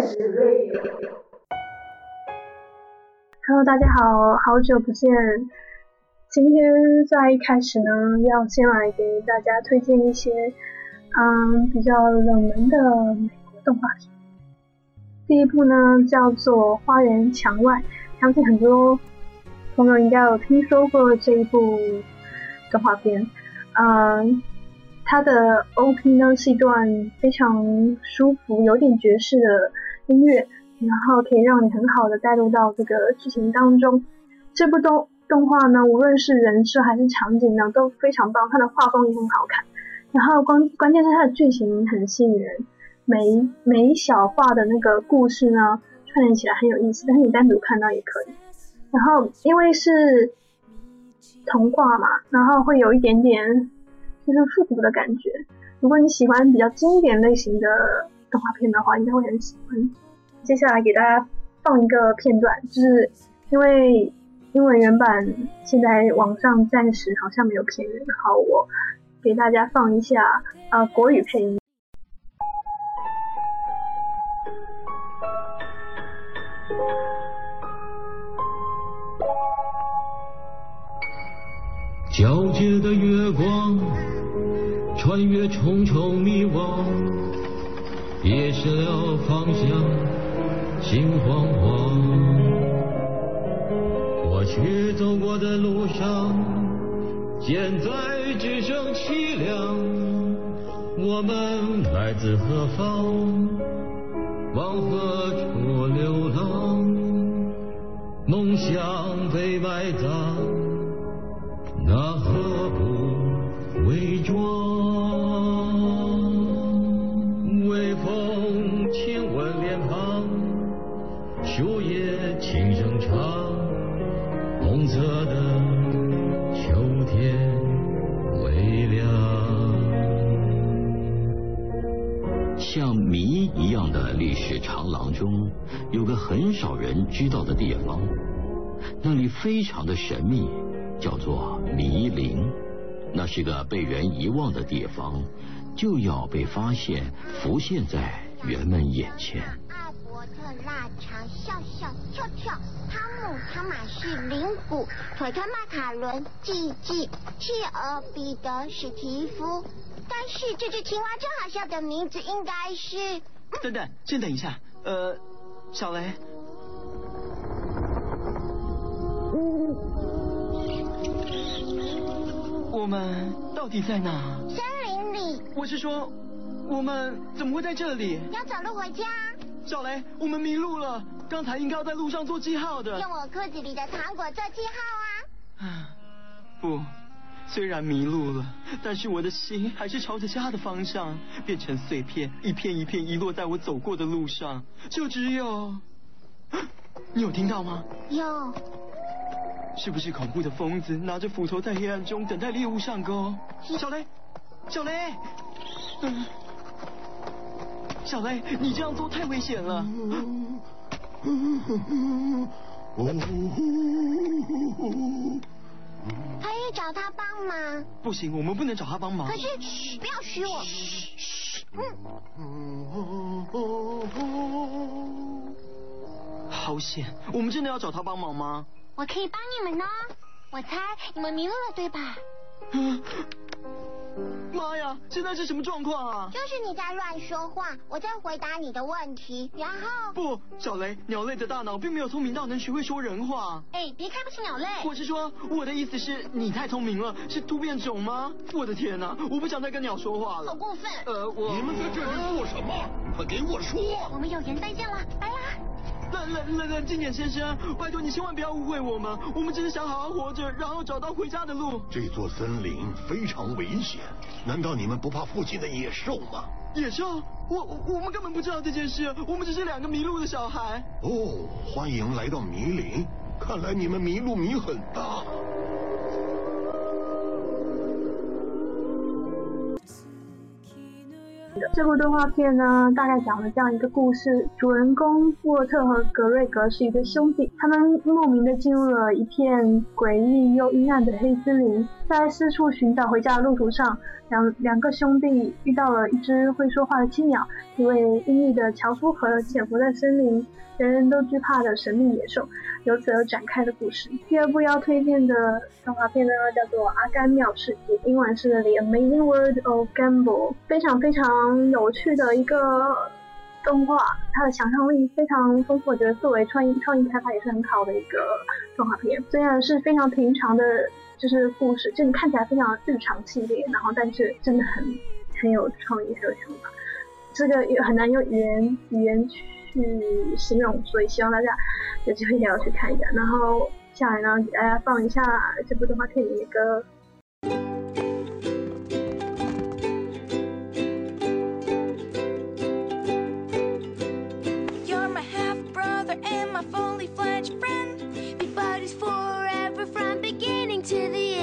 Hello，大家好，好久不见。今天在一开始呢，要先来给大家推荐一些嗯比较冷门的美国动画片。第一部呢叫做《花园墙外》，相信很多朋友应该有听说过这一部动画片。嗯，它的 OP 呢是一段非常舒服、有点爵士的音乐。然后可以让你很好的带入到这个剧情当中。这部动动画呢，无论是人设还是场景呢，都非常棒，它的画风也很好看。然后关关键是它的剧情很吸引人，每一每一小画的那个故事呢，串联起来很有意思。但是你单独看到也可以。然后因为是童话嘛，然后会有一点点就是复古的感觉。如果你喜欢比较经典类型的动画片的话，应该会很喜欢。接下来给大家放一个片段，就是因为英文原版现在网上暂时好像没有片源，好，我给大家放一下呃国语配音。皎洁的月光，穿越重重迷惘，迷失了方向。心慌慌，过去走过的路上，现在只剩凄凉。我们来自何方？往何处流浪？梦想被埋葬，那何不伪装？的历史长廊中，有个很少人知道的地方，那里非常的神秘，叫做迷林。那是个被人遗忘的地方，就要被发现，浮现在人们眼前。艾伯特腊肠笑笑跳跳，汤姆汤马士林谷，腿腿马卡伦 G G，企鹅彼得史蒂夫。但是这只青蛙最好笑的名字应该是……等等，先等一下。呃，小雷，我们到底在哪？森林里。我是说，我们怎么会在这里？要走路回家。小雷，我们迷路了。刚才应该要在路上做记号的。用我裤子里的糖果做记号啊啊！不，虽然迷路了，但是我的心还是朝着家的方向，变成碎片，一片一片遗落在我走过的路上。就只有，你有听到吗？有。是不是恐怖的疯子拿着斧头在黑暗中等待猎物上钩？小雷，小雷。嗯。小雷，你这样做太危险了。可以找他帮忙。不行，我们不能找他帮忙。可是，不要许我。嗯。好险，我们真的要找他帮忙吗？我可以帮你们呢。我猜你们迷路了，对吧？妈呀！现在是什么状况啊？就是你在乱说话，我在回答你的问题，然后……不，小雷，鸟类的大脑并没有聪明到能学会说人话。哎，别看不起鸟类。我是说，我的意思是你太聪明了，是突变种吗？我的天哪，我不想再跟鸟说话了。好过分！呃，我……你们在这里做什么？快给我说！我们有缘再见了，拜啦。冷冷冷冷静点，先生，拜托你千万不要误会我们，我们只是想好好活着，然后找到回家的路。这座森林非常危险，难道你们不怕附近的野兽吗？野兽？我我们根本不知道这件事，我们只是两个迷路的小孩。哦，欢迎来到迷林，看来你们迷路迷很大。这部动画片呢，大概讲了这样一个故事：主人公沃特和格瑞格是一对兄弟，他们莫名的进入了一片诡异又阴暗的黑森林，在四处寻找回家的路途上，两两个兄弟遇到了一只会说话的青鸟，一位阴郁的樵夫和潜伏在森林。人人都惧怕的神秘野兽，由此而展开的故事。第二部要推荐的动画片呢，叫做《阿甘妙世界》，英文是《The Amazing World of Gumball》，非常非常有趣的一个动画，它的想象力非常丰富，我觉得作为创意创意开发也是很好的一个动画片。虽然是非常平常的，就是故事，就你看起来非常日常系列，然后但是真的很很有创意，很有想法。这个也很难用语言语言去。形容，所以希望大家有机会一定要去看一下。然后下来呢，给大家放一下这部动画片的歌。My the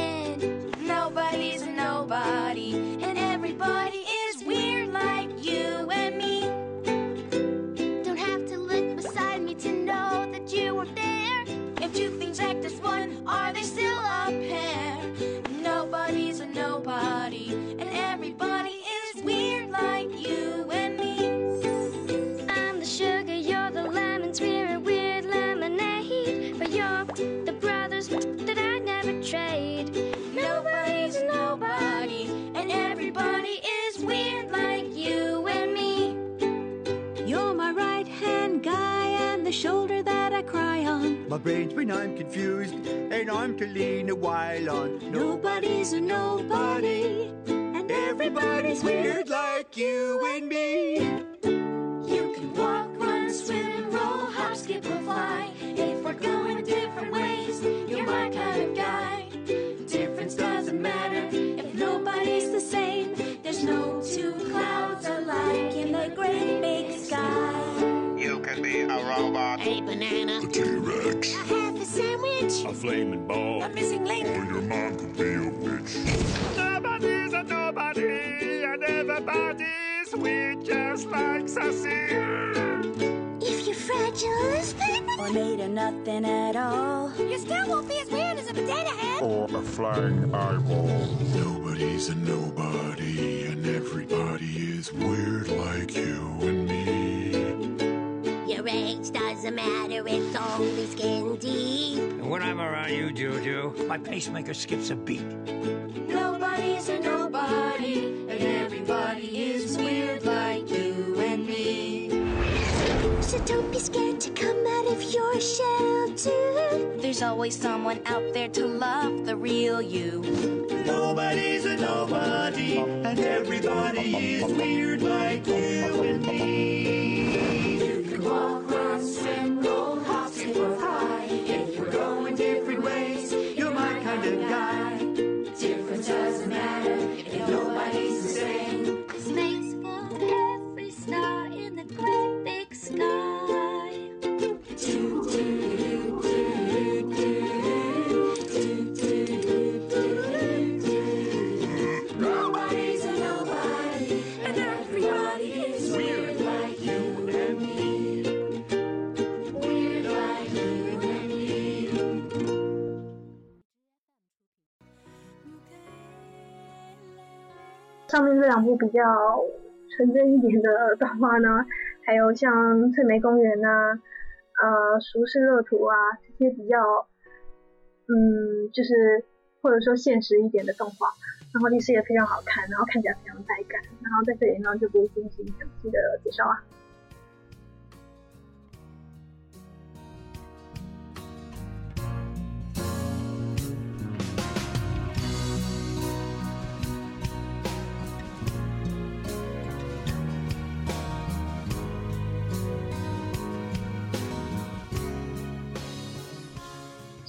brain's when I'm confused, and I'm to lean a while on. Nobody's a nobody, and everybody's weird like you and me. You can walk, run, swim, roll, hop, skip, or fly. If we're going different ways, you're my kind of guy. Difference doesn't matter if nobody's the same. There's no two clouds alike in the great big sky. You can be a robot, a banana, a T-Rex, a half a sandwich, a flaming ball, a missing link, or your mom could be a witch. Nobody's a nobody, and everybody's weird just like Sassy. If you're fragile as paper, or made of nothing at all, you still won't be as weird as a potato head, or a flying eyeball. Nobody's a nobody, and everybody is weird like you and me. Your age doesn't matter, it's only skin deep. And when I'm around you, Juju, my pacemaker skips a beat. Nobody's a nobody, and everybody is weird like you and me. So don't be scared to come out of your shell, too. There's always someone out there to love the real you. Nobody's a nobody, and everybody is weird like you and me. Different ways, you're my kind of guy. Difference doesn't matter 这两部比较纯真一点的动画呢，还有像《翠梅公园》呐，呃，《熟视乐图》啊，这些比较，嗯，就是或者说现实一点的动画，然后历史也非常好看，然后看起来非常带感，然后在这里呢就不进行详细的介绍啊。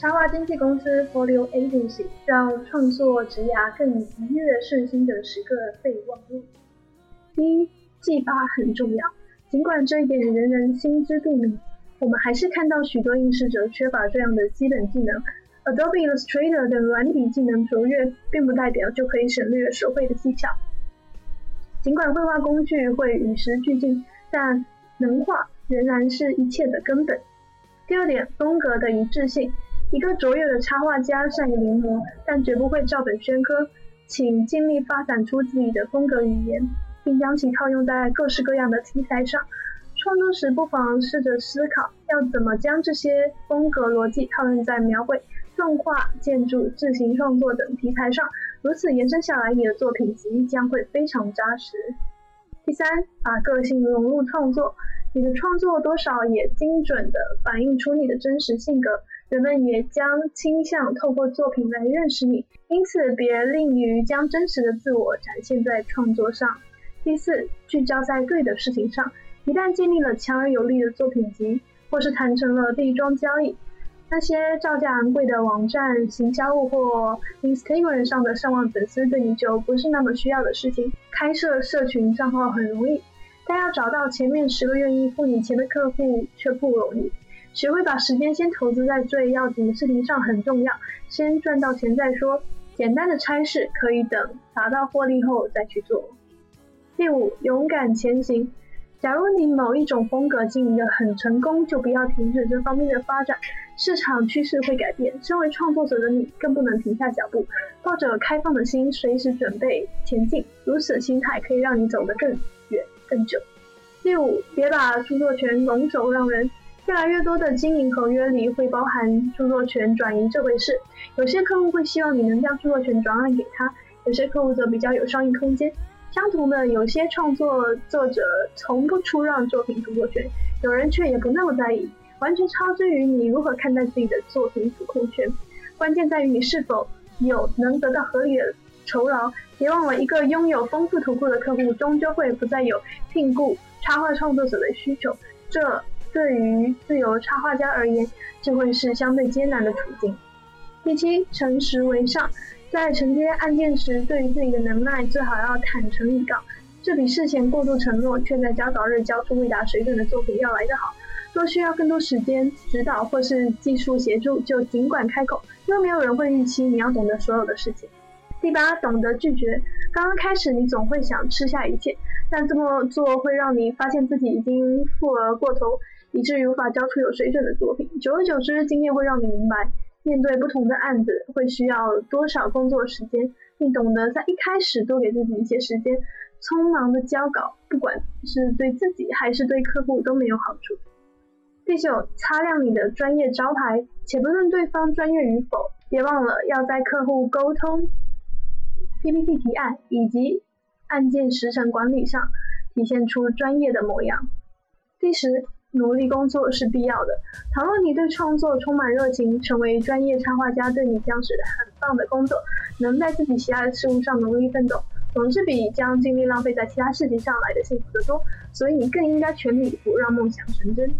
插画经纪公司 Folio Agency 让创作职涯更愉悦顺心的十个备忘录。第一，技法很重要。尽管这一点人人心知肚明，我们还是看到许多应试者缺乏这样的基本技能。Adobe Illustrator 的软体技能卓越，并不代表就可以省略手绘的技巧。尽管绘画工具会与时俱进，但能画仍然是一切的根本。第二点，风格的一致性。一个卓越的插画家善于临摹，但绝不会照本宣科。请尽力发展出自己的风格语言，并将其套用在各式各样的题材上。创作时不妨试着思考，要怎么将这些风格逻辑套用在描绘、动画、建筑、自行创作等题材上。如此延伸下来，你的作品集将会非常扎实。第三，把个性融入创作，你的创作多少也精准地反映出你的真实性格。人们也将倾向透过作品来认识你，因此别吝于将真实的自我展现在创作上。第四，聚焦在对的事情上。一旦建立了强而有力的作品集，或是谈成了地桩交易，那些造价昂贵的网站、行销物或 Instagram 上的上万粉丝对你就不是那么需要的事情。开设社群账号很容易，但要找到前面十个愿意付你钱的客户却不容易。学会把时间先投资在最要紧的事情上很重要，先赚到钱再说。简单的差事可以等达到获利后再去做。第五，勇敢前行。假如你某一种风格经营的很成功，就不要停止这方面的发展。市场趋势会改变，身为创作者的你更不能停下脚步，抱着开放的心，随时准备前进。如此心态可以让你走得更远更久。第五，别把著作权拱手让人。越来越多的经营合约里会包含著作权转移这回事。有些客户会希望你能将著作权转让给他，有些客户则比较有商业空间。相同的，有些创作作者从不出让作品著作权，有人却也不那么在意。完全超之于你如何看待自己的作品主控权。关键在于你是否有能得到合理的酬劳。别忘了，一个拥有丰富图库的客户，终究会不再有聘雇插画创作者的需求。这。对于自由插画家而言，这会是相对艰难的处境。第七，诚实为上，在承接案件时，对于自己的能耐最好要坦诚以告，这比事前过度承诺却在交稿日交出未达水准的作品要来得好。若需要更多时间指导或是技术协助，就尽管开口，因为没有人会预期你要懂得所有的事情。第八，懂得拒绝。刚刚开始，你总会想吃下一切，但这么做会让你发现自己已经负而过头。以至于无法交出有水准的作品。久而久之，经验会让你明白，面对不同的案子会需要多少工作时间，并懂得在一开始多给自己一些时间。匆忙的交稿，不管是对自己还是对客户都没有好处。第九，擦亮你的专业招牌，且不论对方专业与否，别忘了要在客户沟通、PPT 提案以及案件时程管理上体现出专业的模样。第十。努力工作是必要的。倘若你对创作充满热情，成为专业插画家对你将是很棒的工作。能在自己喜爱的事物上努力奋斗，总是比将精力浪费在其他事情上来的幸福得多。所以你更应该全力以赴，让梦想成真。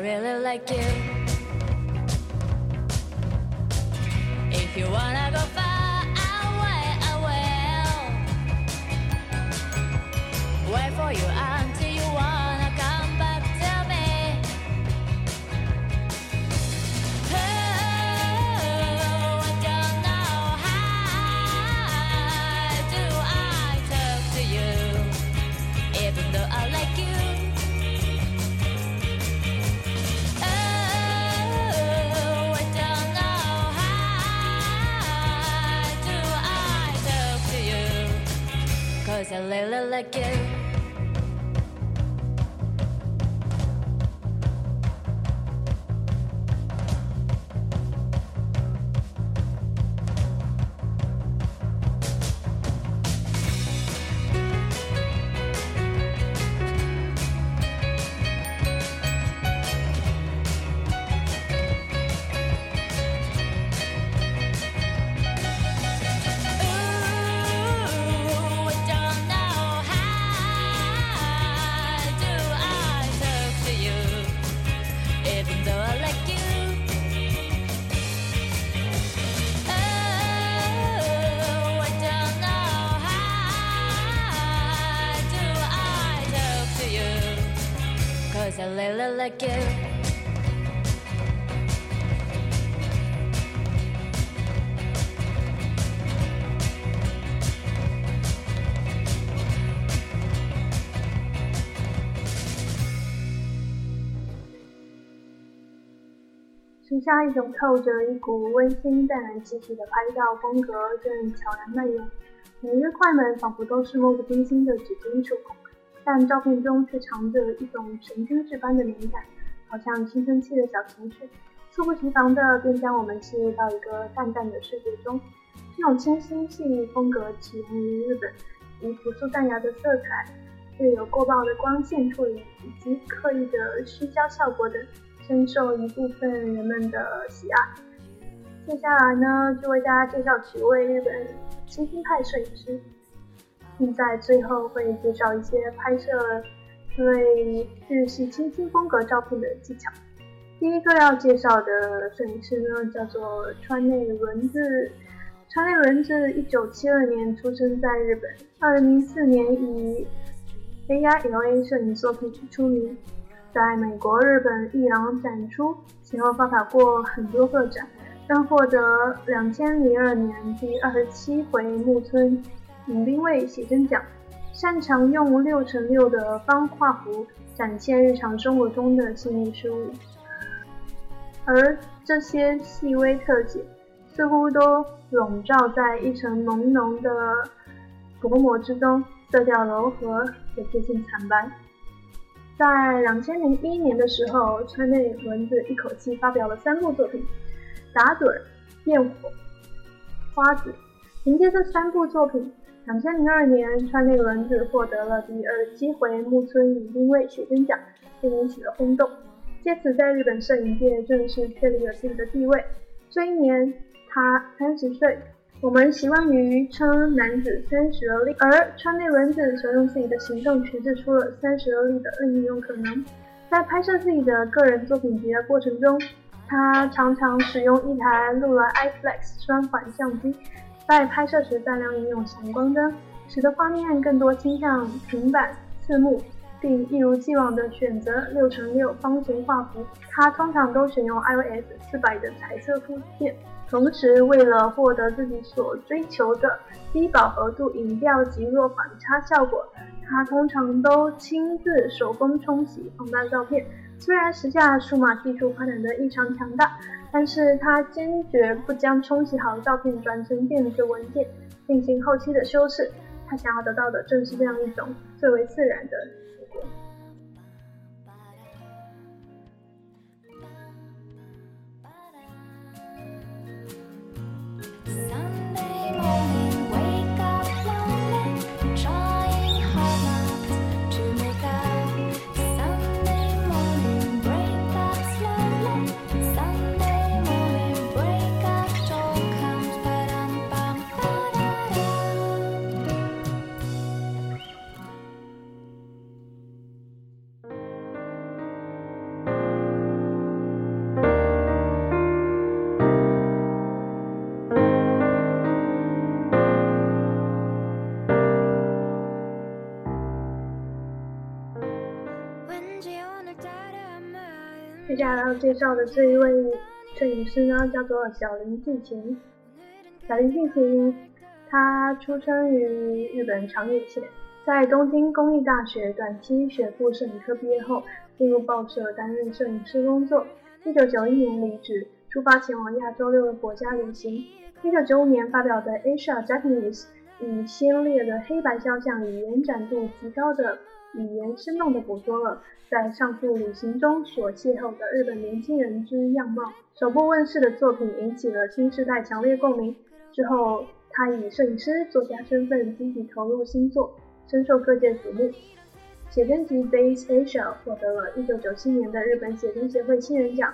Really like you. A little like you. 时下一种透着一股温馨淡然气的拍照风格正悄然蔓延，每一个快门仿佛都是漫不经心的指尖触碰，但照片中却藏着一种神经质般的敏感，好像青春期的小情绪，猝不及防的便将我们吸入到一个淡淡的世界中。这种清新细腻风格起源于日本，以朴素淡雅的色彩，略有过曝的光线处理以及刻意的虚焦效果等。深受一部分人们的喜爱。接下来呢，就为大家介绍几位日本新兴派摄影师，并在最后会介绍一些拍摄这类日系清新风格照片的技巧。第一个要介绍的摄影师呢，叫做川内轮子。川内轮子一九七二年出生在日本，二零零四年以 A I L A 摄影作品出名。在美国、日本、伊朗展出，前后发表过很多个展，但获得两千零二年第二十七回木村影兵卫写真奖。擅长用六乘六的方画幅展现日常生活中的细腻事物，而这些细微特写似乎都笼罩在一层浓浓的薄膜之中，色调柔和，也接近惨白。在两千零一年的时候，川内轮子一口气发表了三部作品，《打盹》《焰火》《花子》。凭借这三部作品，两千零二年川内轮子获得了第二十七回木村影兵卫写真奖，并引起了轰动。借此在日本摄影界正式确立了自己的地位。这一年，他三十岁。我们习惯于称男子三十而立，而川内轮子则用自己的行动诠释出了三十而立的另一种可能。在拍摄自己的个人作品集的过程中，他常常使用一台禄来 iFlex 双反相机，在拍摄时大量应用闪光灯，使得画面更多倾向平板四目，并一如既往的选择六乘六方形画幅。他通常都选用 iOS 四百的彩色附件。同时，为了获得自己所追求的低饱和度影调及弱反差效果，他通常都亲自手工冲洗放大照片。虽然时下数码技术发展的异常强大，但是他坚决不将冲洗好的照片转成电子文件进行后期的修饰。他想要得到的正是这样一种最为自然的。接下来要介绍的这一位摄影师呢，叫做小林纪晴。小林纪晴，他出生于日本长野县，在东京工艺大学短期学部摄影科毕业后，进入报社担任摄影师工作。一九九一年离职，出发前往亚洲六个国家旅行。一九九五年发表的《Asia Japanese》，以鲜烈的黑白肖像与延展度极高的。语言生动地捕捉了在上述旅行中所邂逅的日本年轻人之样貌。首部问世的作品引起了新时代强烈共鸣。之后，他以摄影师、作家身份积极投入新作，深受各界瞩目。写真集《Days Asia》获得了1997年的日本写真协会新人奖。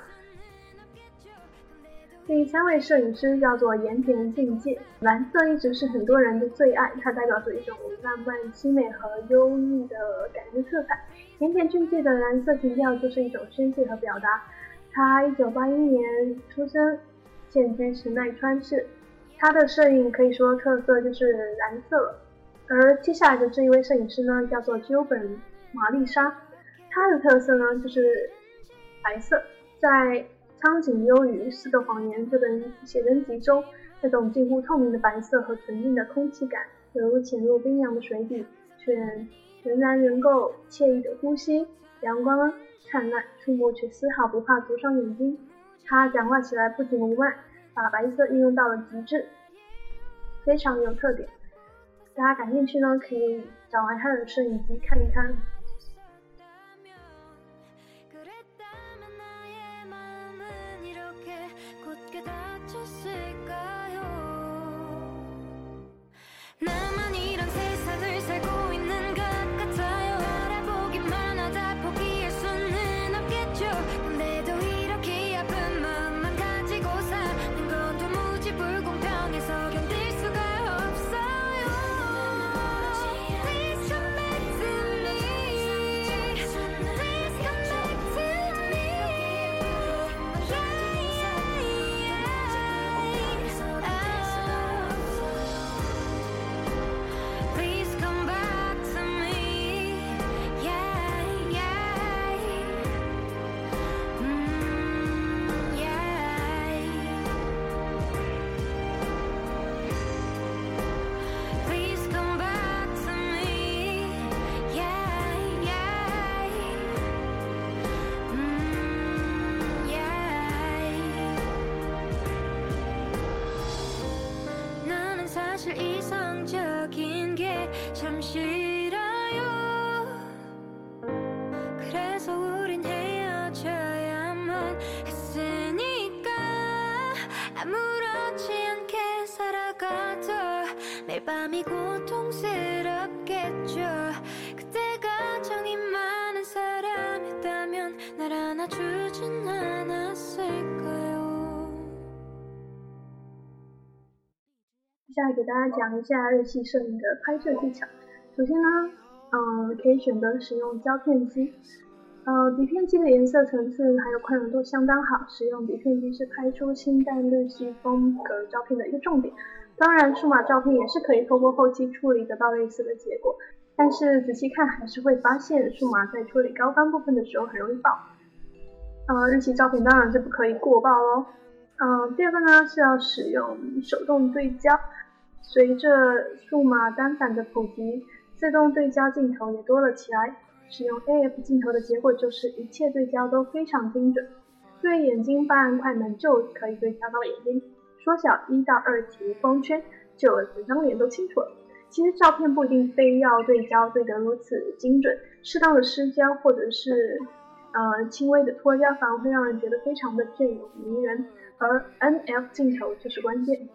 第三位摄影师叫做盐田俊介，蓝色一直是很多人的最爱，它代表着一种浪漫、凄美和忧郁的感觉色彩。盐田俊介的蓝色情调就是一种宣泄和表达。他1981年出生，现居池奈川市。他的摄影可以说特色就是蓝色。而接下来的这一位摄影师呢，叫做鸠本玛丽莎。他的特色呢就是白色，在《苍井优与四个谎言》这本写真集中，那种近乎透明的白色和纯净的空气感，犹如潜入冰凉的水底，却仍然能够惬意的呼吸。阳光灿烂，触摸却丝毫不怕灼伤眼睛。他讲话起来不紧不慢，把白色运用到了极致，非常有特点。大家感兴趣呢，可以找来他的摄影机看一看。 나만 이런 세상을 살고 사실 이성적인 게참싫 下来给大家讲一下日系摄影的拍摄技巧。首先呢，嗯、可以选择使用胶片机。呃，底片机的颜色层次还有宽容度相当好，使用底片机是拍出清淡日系风格照片的一个重点。当然，数码照片也是可以透过后期处理得到类似的结果，但是仔细看还是会发现数码在处理高光部分的时候很容易爆。呃，日系照片当然是不可以过曝喽。嗯、第二个呢是要使用手动对焦。随着数码单反的普及，自动对焦镜头也多了起来。使用 AF 镜头的结果就是一切对焦都非常精准，对眼睛半按快门就可以对焦到眼睛，缩小一到二级光圈，就整张脸都清楚了。其实照片不一定非要对焦对得如此精准，适当的失焦或者是呃轻微的脱焦，反而会让人觉得非常的隽永迷人。而 NF 镜头就是关键。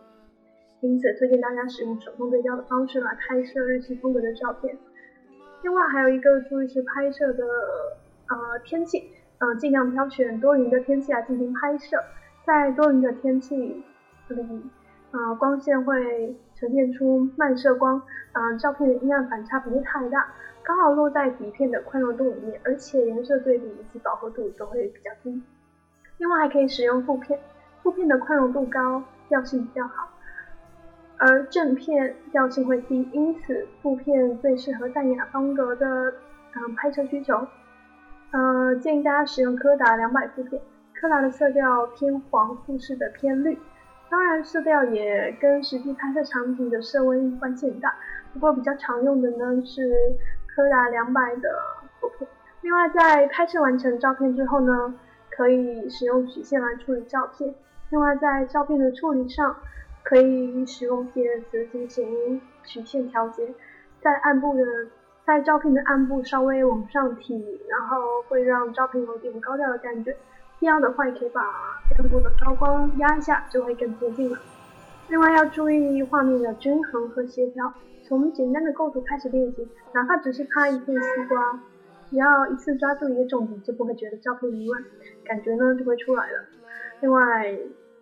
因此，推荐大家使用手动对焦的方式来拍摄日系风格的照片。另外，还有一个注意是拍摄的呃天气，呃尽量挑选多云的天气来进行拍摄。在多云的天气里，呃光线会呈现出漫射光，呃照片的阴暗反差不会太大，刚好落在底片的宽容度里面，而且颜色对比以及饱和度都会比较低。另外，还可以使用负片，负片的宽容度高，调性比较好。而正片调性会低，因此负片最适合淡雅风格的嗯拍摄需求。呃，建议大家使用柯达两百负片，柯达的色调偏黄，富士的偏绿。当然，色调也跟实际拍摄场景的色温关系很大。不过比较常用的呢是柯达两百的负片。另外，在拍摄完成照片之后呢，可以使用曲线来处理照片。另外，在照片的处理上，可以使用 PS 进行曲线调节，在暗部的在照片的暗部稍微往上提，然后会让照片有点高调的感觉。必要的话，也可以把暗部的高光压一下，就会更接近了。另外要注意画面的均衡和协调，从简单的构图开始练习，哪怕只是拍一片西瓜，只要一次抓住一个重点，就不会觉得照片凌乱，感觉呢就会出来了。另外，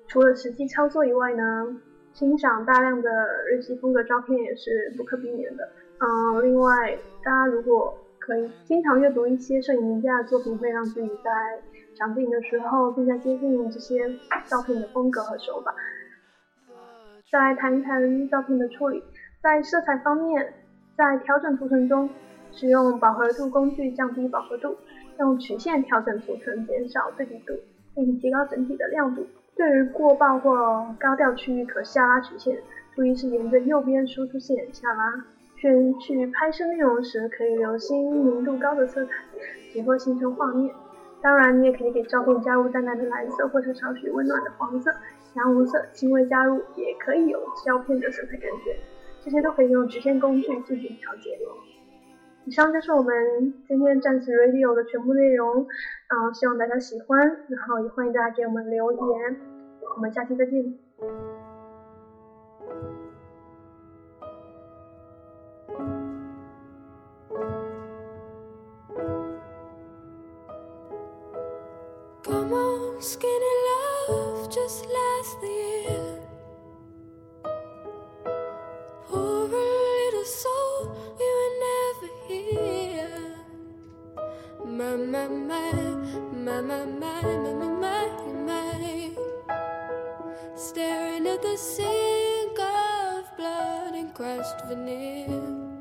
除了实际操作以外呢，欣赏大量的日系风格照片也是不可避免的。嗯，另外，大家如果可以经常阅读一些摄影名家的作品，会让自己在长镜的时候更加接近这些照片的风格和手法。再来谈一谈照片的处理，在色彩方面，在调整图层中使用饱和度工具降低饱和度，用曲线调整图层，减少对比度，并提高整体的亮度。对于过曝或高调区域，可下拉曲线，注意是沿着右边输出线下拉。选取拍摄内容时，可以留心明度高的色彩，结合形成画面。当然，你也可以给照片加入淡淡的蓝色，或者少许温暖的黄色、洋红色，轻微加入，也可以有胶片的色彩感觉。这些都可以用直线工具进行调节。以上就是我们今天战士 Radio 的全部内容，啊，希望大家喜欢，然后也欢迎大家给我们留言。我们下期再见。 Come on, skinny love, just last the year. Poor little soul, we were never here. My, my, my, my, my, my, my, my, Sink of blood and crushed veneer.